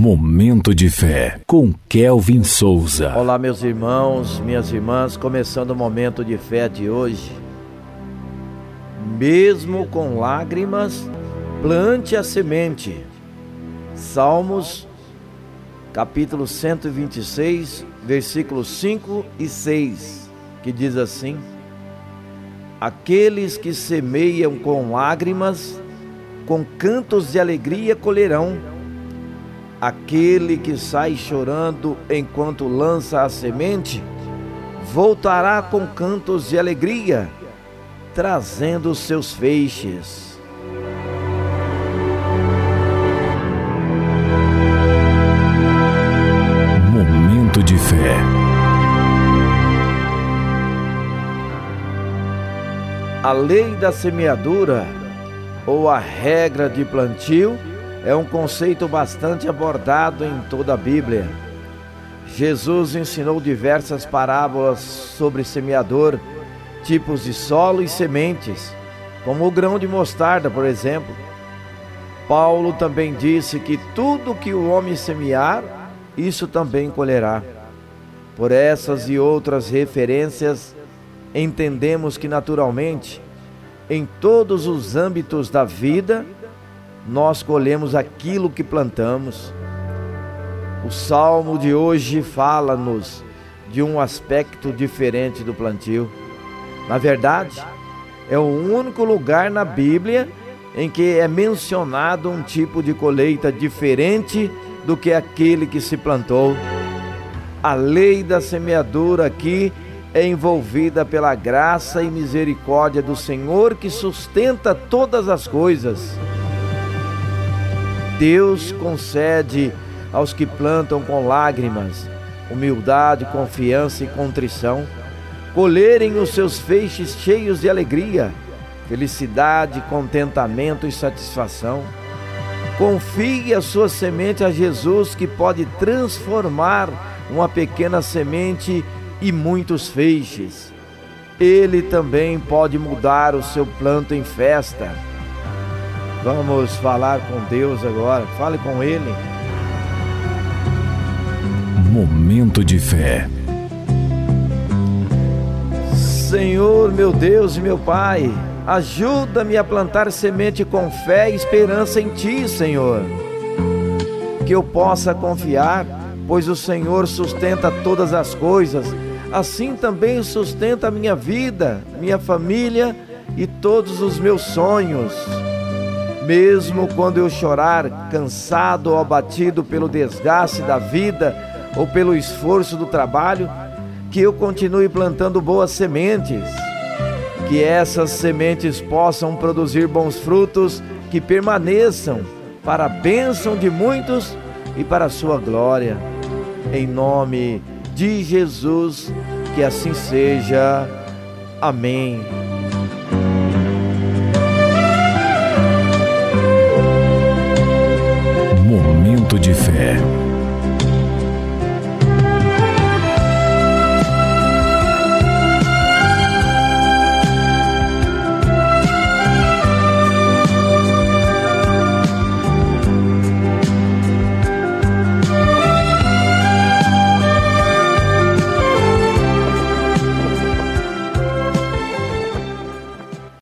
Momento de fé com Kelvin Souza. Olá, meus irmãos, minhas irmãs, começando o momento de fé de hoje. Mesmo com lágrimas, plante a semente. Salmos, capítulo 126, versículos 5 e 6, que diz assim: Aqueles que semeiam com lágrimas, com cantos de alegria colherão Aquele que sai chorando enquanto lança a semente, voltará com cantos de alegria, trazendo seus feixes. Momento de fé. A lei da semeadura ou a regra de plantio é um conceito bastante abordado em toda a Bíblia. Jesus ensinou diversas parábolas sobre semeador, tipos de solo e sementes, como o grão de mostarda, por exemplo. Paulo também disse que tudo que o homem semear, isso também colherá. Por essas e outras referências, entendemos que naturalmente, em todos os âmbitos da vida, nós colhemos aquilo que plantamos. O salmo de hoje fala-nos de um aspecto diferente do plantio. Na verdade, é o único lugar na Bíblia em que é mencionado um tipo de colheita diferente do que aquele que se plantou. A lei da semeadura aqui é envolvida pela graça e misericórdia do Senhor que sustenta todas as coisas. Deus concede aos que plantam com lágrimas, humildade, confiança e contrição, colherem os seus feixes cheios de alegria, felicidade, contentamento e satisfação. Confie a sua semente a Jesus, que pode transformar uma pequena semente e muitos feixes. Ele também pode mudar o seu planto em festa Vamos falar com Deus agora. Fale com Ele. Momento de fé. Senhor, meu Deus e meu Pai, ajuda-me a plantar semente com fé e esperança em Ti, Senhor. Que eu possa confiar, pois o Senhor sustenta todas as coisas, assim também sustenta a minha vida, minha família e todos os meus sonhos. Mesmo quando eu chorar, cansado ou abatido pelo desgaste da vida ou pelo esforço do trabalho, que eu continue plantando boas sementes. Que essas sementes possam produzir bons frutos que permaneçam para a bênção de muitos e para a sua glória. Em nome de Jesus, que assim seja. Amém.